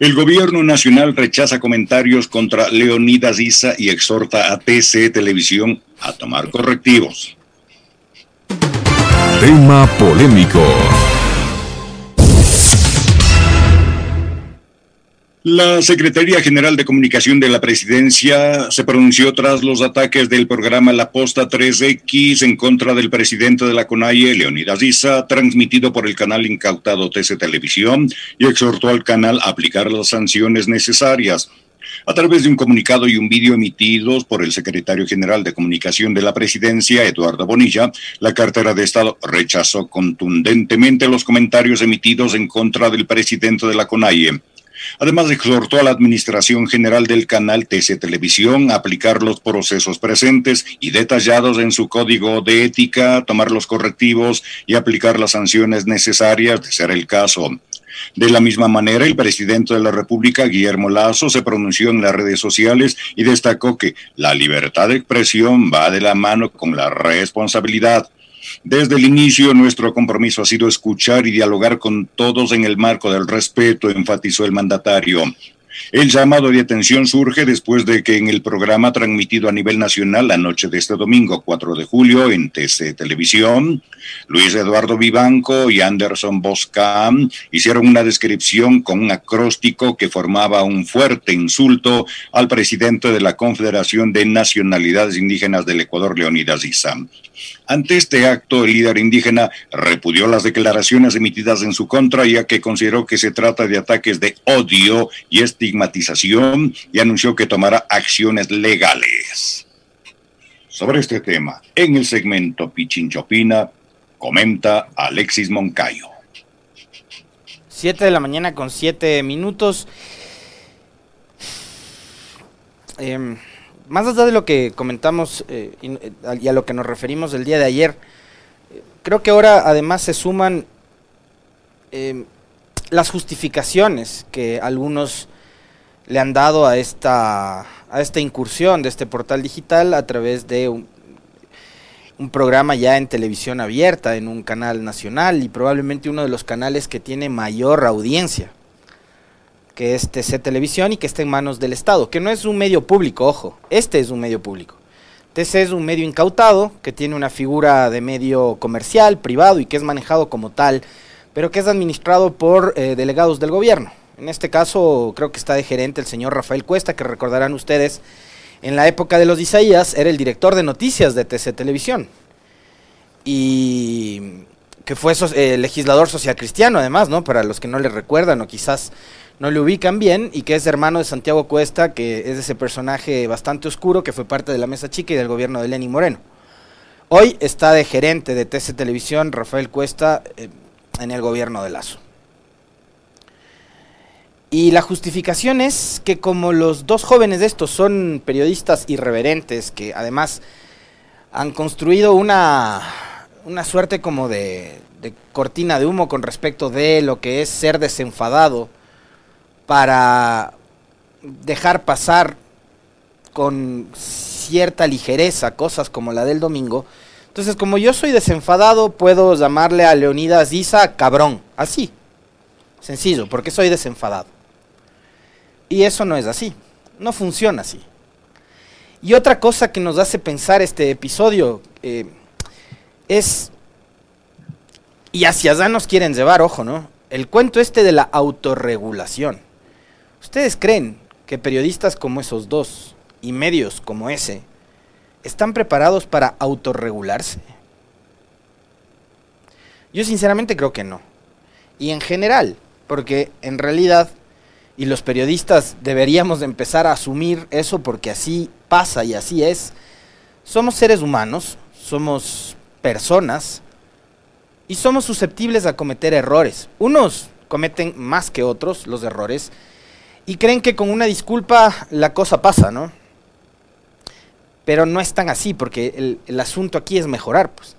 El gobierno nacional rechaza comentarios contra Leonidas Issa y exhorta a TC Televisión a tomar correctivos. Tema polémico. La Secretaría General de Comunicación de la Presidencia se pronunció tras los ataques del programa La Posta 3X en contra del presidente de la CONAIE, Leonidas Issa, transmitido por el canal incautado TC Televisión, y exhortó al canal a aplicar las sanciones necesarias. A través de un comunicado y un vídeo emitidos por el secretario general de Comunicación de la Presidencia, Eduardo Bonilla, la cartera de Estado rechazó contundentemente los comentarios emitidos en contra del presidente de la CONAIE. Además, exhortó a la Administración General del canal TC Televisión a aplicar los procesos presentes y detallados en su código de ética, tomar los correctivos y aplicar las sanciones necesarias de ser el caso. De la misma manera, el presidente de la República, Guillermo Lazo, se pronunció en las redes sociales y destacó que la libertad de expresión va de la mano con la responsabilidad. Desde el inicio, nuestro compromiso ha sido escuchar y dialogar con todos en el marco del respeto, enfatizó el mandatario. El llamado de atención surge después de que en el programa transmitido a nivel nacional la noche de este domingo 4 de julio en TC Televisión, Luis Eduardo Vivanco y Anderson Bosca hicieron una descripción con un acróstico que formaba un fuerte insulto al presidente de la Confederación de Nacionalidades Indígenas del Ecuador, Leonidas Issa. Ante este acto, el líder indígena repudió las declaraciones emitidas en su contra, ya que consideró que se trata de ataques de odio y estigmatización y anunció que tomará acciones legales. Sobre este tema, en el segmento Pichinchopina, comenta Alexis Moncayo. Siete de la mañana con siete minutos. Eh, más allá de lo que comentamos eh, eh, y, a lo que nos referimos el día de ayer, creo que ahora además se suman em, las justificaciones que algunos le han dado a esta, incursión de este portal digital a través de un, programa ya en televisión abierta, en un canal nacional y probablemente uno de los canales que tiene mayor audiencia que es TC Televisión y que está en manos del Estado, que no es un medio público, ojo, este es un medio público. TC es un medio incautado, que tiene una figura de medio comercial, privado y que es manejado como tal, pero que es administrado por eh, delegados del gobierno. En este caso creo que está de gerente el señor Rafael Cuesta, que recordarán ustedes, en la época de los Isaías era el director de noticias de TC Televisión. Y que fue eh, legislador social cristiano además, ¿no? Para los que no le recuerdan o quizás no le ubican bien y que es hermano de Santiago Cuesta, que es ese personaje bastante oscuro que fue parte de la Mesa Chica y del gobierno de Lenín Moreno. Hoy está de gerente de TC Televisión Rafael Cuesta eh, en el gobierno de Lazo. Y la justificación es que como los dos jóvenes de estos son periodistas irreverentes, que además han construido una, una suerte como de, de cortina de humo con respecto de lo que es ser desenfadado, para dejar pasar con cierta ligereza cosas como la del domingo. Entonces, como yo soy desenfadado, puedo llamarle a Leonidas Isa cabrón. Así. Sencillo, porque soy desenfadado. Y eso no es así. No funciona así. Y otra cosa que nos hace pensar este episodio eh, es, y hacia allá nos quieren llevar, ojo, ¿no? El cuento este de la autorregulación. ¿Ustedes creen que periodistas como esos dos y medios como ese están preparados para autorregularse? Yo sinceramente creo que no. Y en general, porque en realidad, y los periodistas deberíamos empezar a asumir eso porque así pasa y así es, somos seres humanos, somos personas y somos susceptibles a cometer errores. Unos cometen más que otros los errores y creen que con una disculpa la cosa pasa, ¿no? Pero no es tan así, porque el, asunto aquí es mejorar, pues.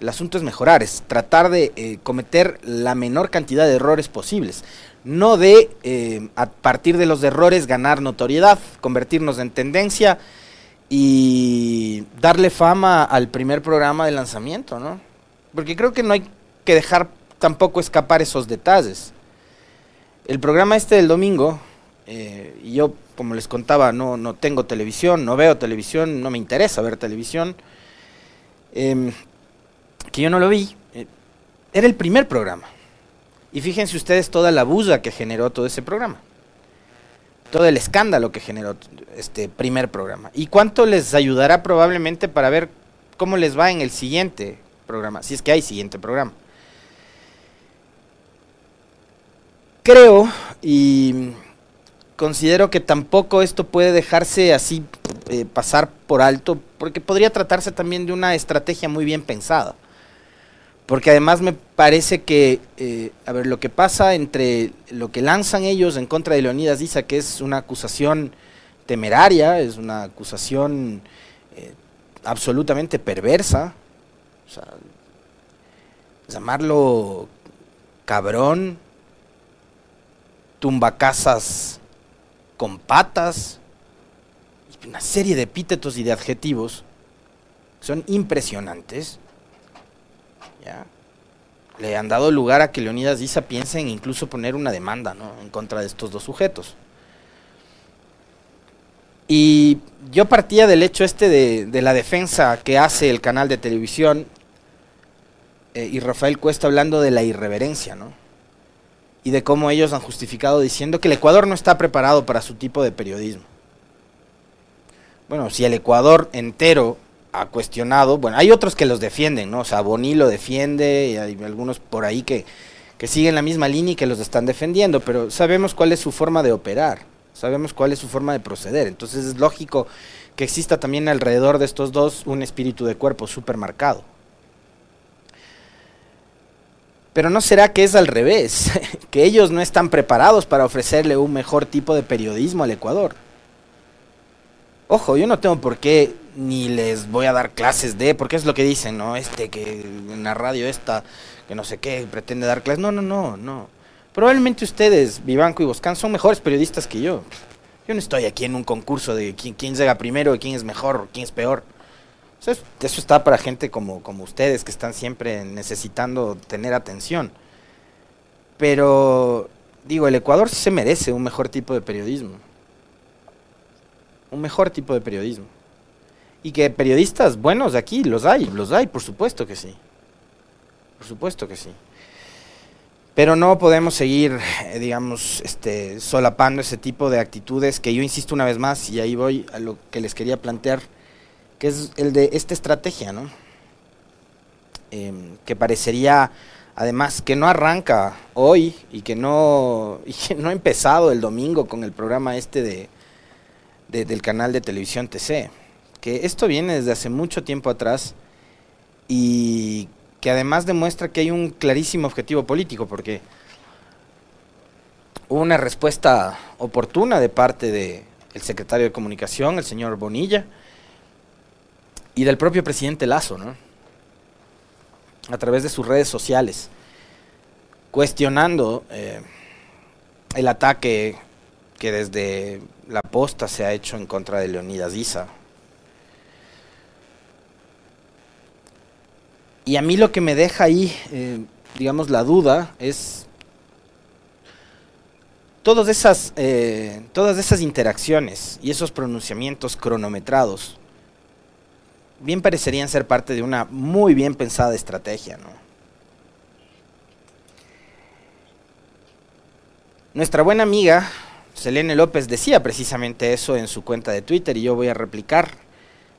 El asunto es mejorar, es tratar de eh, cometer la menor cantidad de errores posibles. No de, eh, a partir de los errores, ganar notoriedad, convertirnos en tendencia y darle fama al primer programa de lanzamiento, ¿no? Porque creo que no hay que dejar tampoco escapar esos detalles. el programa este del domingo, eh, yo, como les contaba, no, no tengo televisión, no veo televisión, no me interesa ver televisión, em, que yo no lo vi, eh, era el primer programa. Y fíjense ustedes toda la bulla que generó todo ese programa. Todo el escándalo que generó este primer programa. ¿Y cuánto les ayudará probablemente para ver cómo les va en el siguiente programa? Si es que hay siguiente programa. Creo y considero que tampoco esto puede dejarse así eh, pasar por alto, porque podría tratarse también de una estrategia muy bien pensada. Porque además me parece que, eh, a ver, lo que pasa entre lo que lanzan ellos en contra de Leonidas dice que es una acusación temeraria, es una acusación eh, absolutamente perversa, llamarlo cabrón, tumbacasas con patas, una serie de epítetos y de adjetivos son impresionantes. Le han dado lugar a que Leonidas Diza piense en incluso poner una demanda en contra de estos dos sujetos. Y yo partía del hecho este de, la defensa que hace el canal de televisión eh, y Rafael Cuesta hablando de la irreverencia, ¿no? y de cómo ellos han justificado diciendo que el Ecuador no está preparado para su tipo de periodismo. Bueno, si el Ecuador entero ha cuestionado, bueno, hay otros que los defienden, ¿no? O sea, Boni lo defiende, y hay algunos por ahí que, que siguen la misma línea y que los están defendiendo, pero sabemos cuál es su forma de operar, sabemos cuál es su forma de proceder, entonces es lógico que exista también alrededor de estos dos un espíritu de cuerpo súper marcado. Pero no será que es al revés, que ellos no están preparados para ofrecerle un mejor tipo de periodismo al Ecuador. Ojo, yo no tengo por qué ni les voy a dar clases de, porque es lo que dicen, ¿no? Este que en la radio esta, que no sé qué, pretende dar clases. No, no, no, no. Probablemente ustedes, Vivanco y Boscan, son mejores periodistas que yo. Yo no estoy aquí en un concurso de quién, llega primero, quién es mejor, quién es peor. Eso, está para gente como, como ustedes, que están siempre necesitando tener atención. Pero, digo, el Ecuador sí se merece un mejor tipo de periodismo. Un mejor tipo de periodismo. Y que periodistas buenos de aquí, los hay, los hay, por supuesto que sí. Por supuesto que sí. Pero no podemos seguir, eh, digamos, este, solapando ese tipo de actitudes que yo insisto una vez más, y ahí voy a lo que les quería plantear que es el de esta estrategia, ¿no? Em, que parecería, además, que no arranca hoy y que no, no ha empezado el domingo con el programa este de, del canal de televisión TC. Que esto viene desde hace mucho tiempo atrás y que además demuestra que hay un clarísimo objetivo político, porque hubo una respuesta oportuna de parte del secretario de Comunicación, el señor Bonilla, y del propio presidente Lazo, ¿no? A través de sus redes sociales, cuestionando eh, el ataque que desde la posta se ha hecho en contra de Leonidas Isa. Y a mí lo que me deja ahí, eh, digamos, la duda es todas esas, eh, todas esas interacciones y esos pronunciamientos cronometrados bien parecerían ser parte de una muy bien pensada estrategia. Nuestra buena amiga Selene López decía precisamente eso en su cuenta de Twitter y yo voy a replicar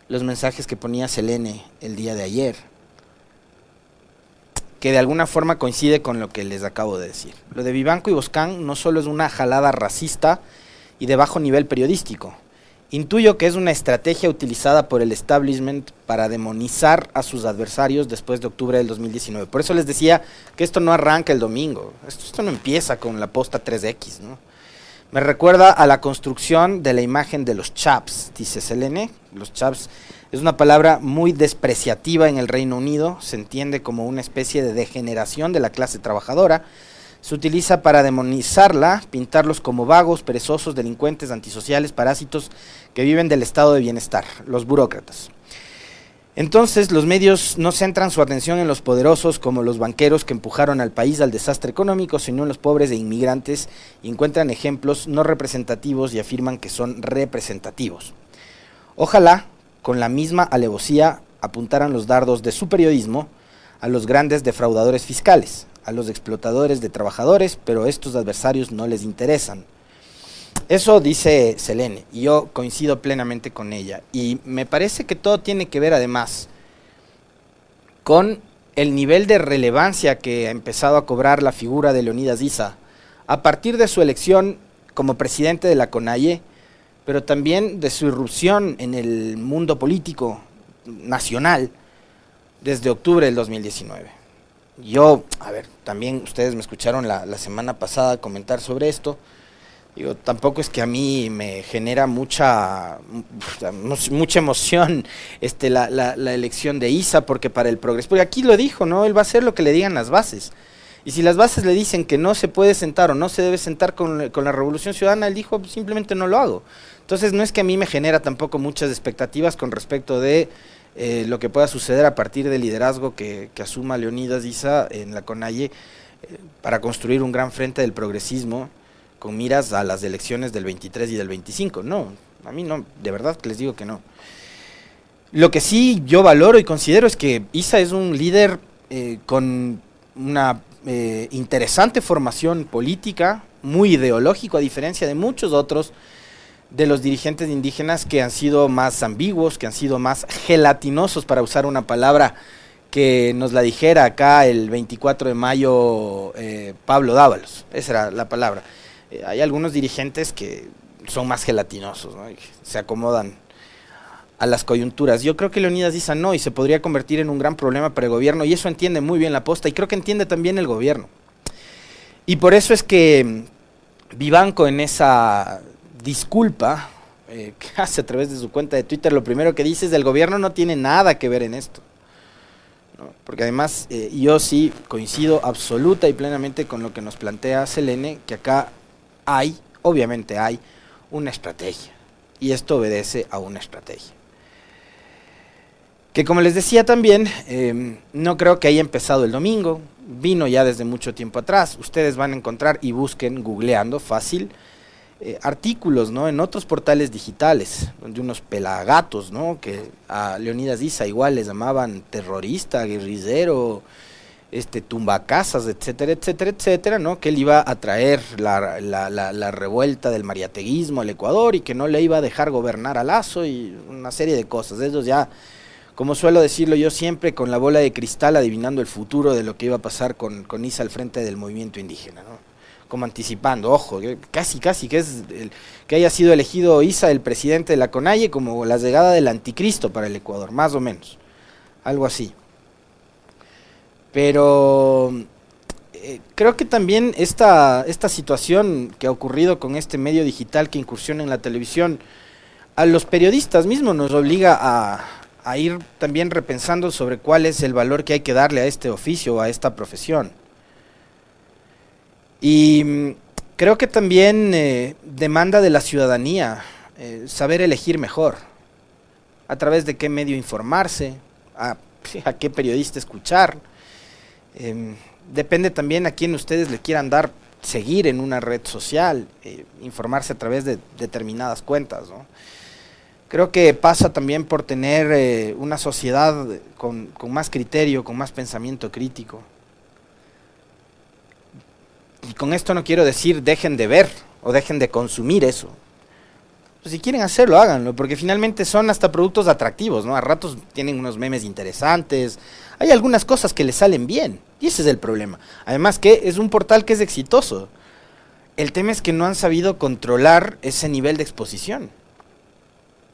los mensajes que ponía Selene el día de ayer, que de alguna forma coincide con lo que les acabo de decir. Lo de Vivanco y Boscán no solo es una jalada racista y de bajo nivel periodístico, Intuyo que es una estrategia utilizada por el establishment para demonizar a sus adversarios después de octubre del 2019. Por eso les decía que esto no arranca el domingo, esto, no empieza con la posta 3X. ¿no? Me recuerda a la construcción de la imagen de los chaps, dice Selene. Los chaps es una palabra muy despreciativa en el Reino Unido, se entiende como una especie de degeneración de la clase trabajadora se utiliza para demonizarla, pintarlos como vagos, perezosos, delincuentes, antisociales, parásitos que viven del estado de bienestar, los burócratas. Entonces los medios no centran su atención en los poderosos como los banqueros que empujaron al país al desastre económico, sino en los pobres e inmigrantes y encuentran ejemplos no representativos y afirman que son representativos. Ojalá, con la misma alevosía, apuntaran los dardos de su periodismo a los grandes defraudadores fiscales, a los explotadores de trabajadores, pero estos adversarios no les interesan. Eso dice Selene, y yo coincido plenamente con ella. Y me parece que todo tiene que ver además con el nivel de relevancia que ha empezado a cobrar la figura de Leonidas Issa a partir de su elección como presidente de la CONAIE, pero también de su irrupción en el mundo político nacional desde octubre del 2019. Yo, a ver, también ustedes me escucharon la, la semana pasada comentar sobre esto. Digo, tampoco es que a mí me genera mucha mucha emoción este la, la, la, elección de Isa, porque para el progreso, porque aquí lo dijo, ¿no? Él va a hacer lo que le digan las bases. Y si las bases le dicen que no se puede sentar o no se debe sentar con, la revolución ciudadana, él dijo, simplemente no lo hago. Entonces no es que a mí me genera tampoco muchas expectativas con respecto de eh, lo que pueda suceder a partir del liderazgo que, que asuma Leonidas Isa en la CONAIE eh, para construir un gran frente del progresismo con miras a las elecciones del 23 y del 25. No, a mí no, de verdad les digo que no. Lo que sí yo valoro y considero es que Isa es un líder eh, con una eh, interesante formación política, muy ideológico, a diferencia de muchos otros de los dirigentes indígenas que han sido más ambiguos, que han sido más gelatinosos, para usar una palabra que nos la dijera acá el 24 de mayo eh, Pablo Dávalos. Esa era la palabra. Eh, hay algunos dirigentes que son más gelatinosos, ¿no? se acomodan a las coyunturas. Yo creo que Leonidas dice no y se podría convertir en un gran problema para el gobierno y eso entiende muy bien la posta y creo que entiende también el gobierno. Y por eso es que mm, Vivanco en esa disculpa eh, que hace a través de su cuenta de Twitter, lo primero que dice es el gobierno no tiene nada que ver en esto. Porque además eh, yo sí coincido absoluta y plenamente con lo que nos plantea Selene, que acá hay, obviamente hay, una estrategia. Y esto obedece a una estrategia. Que como les decía también, eh, no creo que haya empezado el domingo, vino ya desde mucho tiempo atrás. Ustedes van a encontrar y busquen googleando fácil eh, artículos ¿no? en otros portales digitales, de unos pelagatos, ¿no? que a Leonidas Issa igual les llamaban terrorista, guerrillero, este, tumbacasas, etcétera, etcétera, etcétera, ¿no? Que él iba a traer la, la, la, revuelta del mariateguismo al Ecuador y que no le iba a dejar gobernar a Lazo y una serie de cosas. Ellos ya, como suelo decirlo yo siempre, con la bola de cristal adivinando el futuro de lo que iba a pasar con, con Isa al frente del movimiento indígena, ¿no? Como anticipando, ojo, casi, casi que es el, que haya sido elegido Isa el presidente de la CONAIE como la llegada del anticristo para el Ecuador, más o menos. Algo así. Pero eh, creo que también esta, esta situación que ha ocurrido con este medio digital que incursiona en la televisión, a los periodistas mismos nos obliga a, ir también repensando sobre cuál es el valor que hay que darle a este oficio, a esta profesión. Y mm, creo que también eh, demanda de la ciudadanía eh, saber elegir mejor, a través de qué medio informarse, a qué periodista escuchar, eh, depende también a quién ustedes le quieran dar seguir en una red social, eh, informarse a través de determinadas cuentas. ¿no? Creo que pasa también por tener eh, una sociedad con, más criterio, con más pensamiento crítico. Y con esto no quiero decir dejen de ver o dejen de consumir eso. Pues si quieren hacerlo, háganlo, porque finalmente son hasta productos atractivos, ¿no? A ratos tienen unos memes interesantes, hay algunas cosas que le salen bien, y ese es el problema. Además que es un portal que es exitoso. El tema es que no han sabido controlar ese nivel de exposición.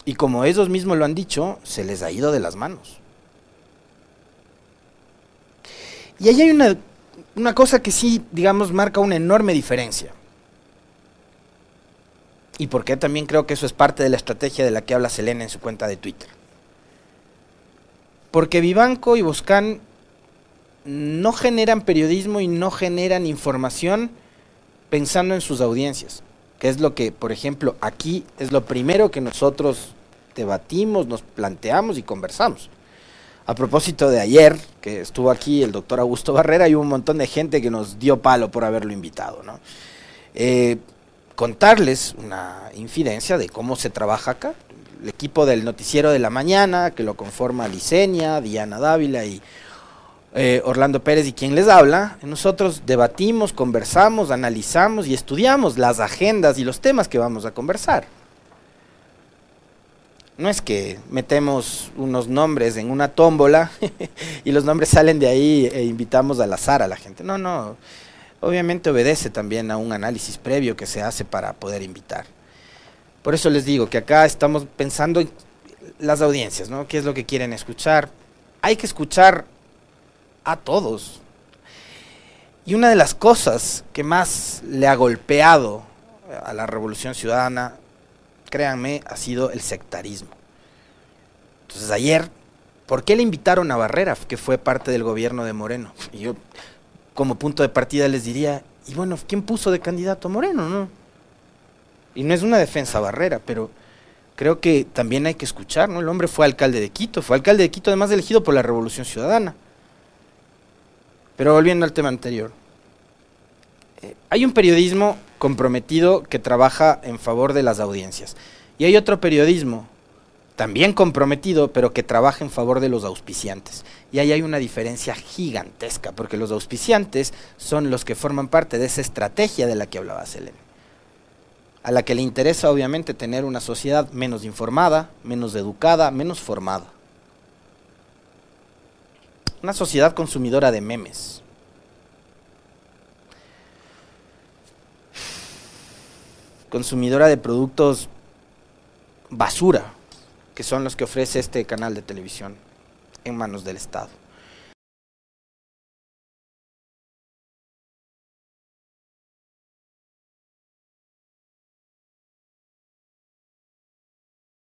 Y como ellos mismos lo han dicho, se les ha ido de las manos. Y ahí hay una, una cosa que sí, digamos, marca una enorme diferencia y porque también creo que eso es parte de la estrategia de la que habla Selena en su cuenta de Twitter. Porque Vivanco y Boscan no generan periodismo y no generan información pensando en sus audiencias, que es lo que, por ejemplo, aquí es lo primero que nosotros debatimos, nos planteamos y conversamos. a propósito de ayer, que estuvo aquí el doctor Augusto Barrera, y un montón de gente que nos dio palo por haberlo invitado. ¿no? Eh, contarles una infidencia de cómo se trabaja acá. El equipo del noticiero de la mañana, que lo conforma Licenia, Diana Dávila y eh, Orlando Pérez y quien les habla, nosotros debatimos, conversamos, analizamos y estudiamos las agendas y los temas que vamos a conversar. No es que metemos unos nombres en una tómbola y los nombres salen de ahí e invitamos al azar a la gente. No, no. Obviamente obedece también a un análisis previo que se hace para poder invitar. Por eso les digo que acá estamos pensando en las audiencias, ¿no? ¿Qué es lo que quieren escuchar? Hay que escuchar a todos. Y una de las cosas que más le ha golpeado a la revolución ciudadana, créanme, ha sido el sectarismo. Entonces ayer, ¿por qué le invitaron a Barrera, que fue parte del gobierno de Moreno? Y yo, como punto de partida, les diría, y bueno, ¿quién puso de candidato a Moreno? No? Y no es una defensa Barrera, pero creo que también hay que escuchar, ¿no? El hombre fue alcalde de Quito, fue alcalde de Quito además elegido por la Revolución Ciudadana. Pero volviendo al tema anterior, eh, hay un periodismo comprometido que trabaja en favor de las audiencias. Y hay otro periodismo también comprometido, pero que trabaja en favor de los auspiciantes. Y ahí hay una diferencia gigantesca, porque los auspiciantes son los que forman parte de esa estrategia de la que hablaba Selene. A la que le interesa obviamente tener una sociedad menos informada, menos educada, menos formada. Una sociedad consumidora de memes. Consumidora de productos basura, que son los que ofrece este canal de televisión en manos del Estado.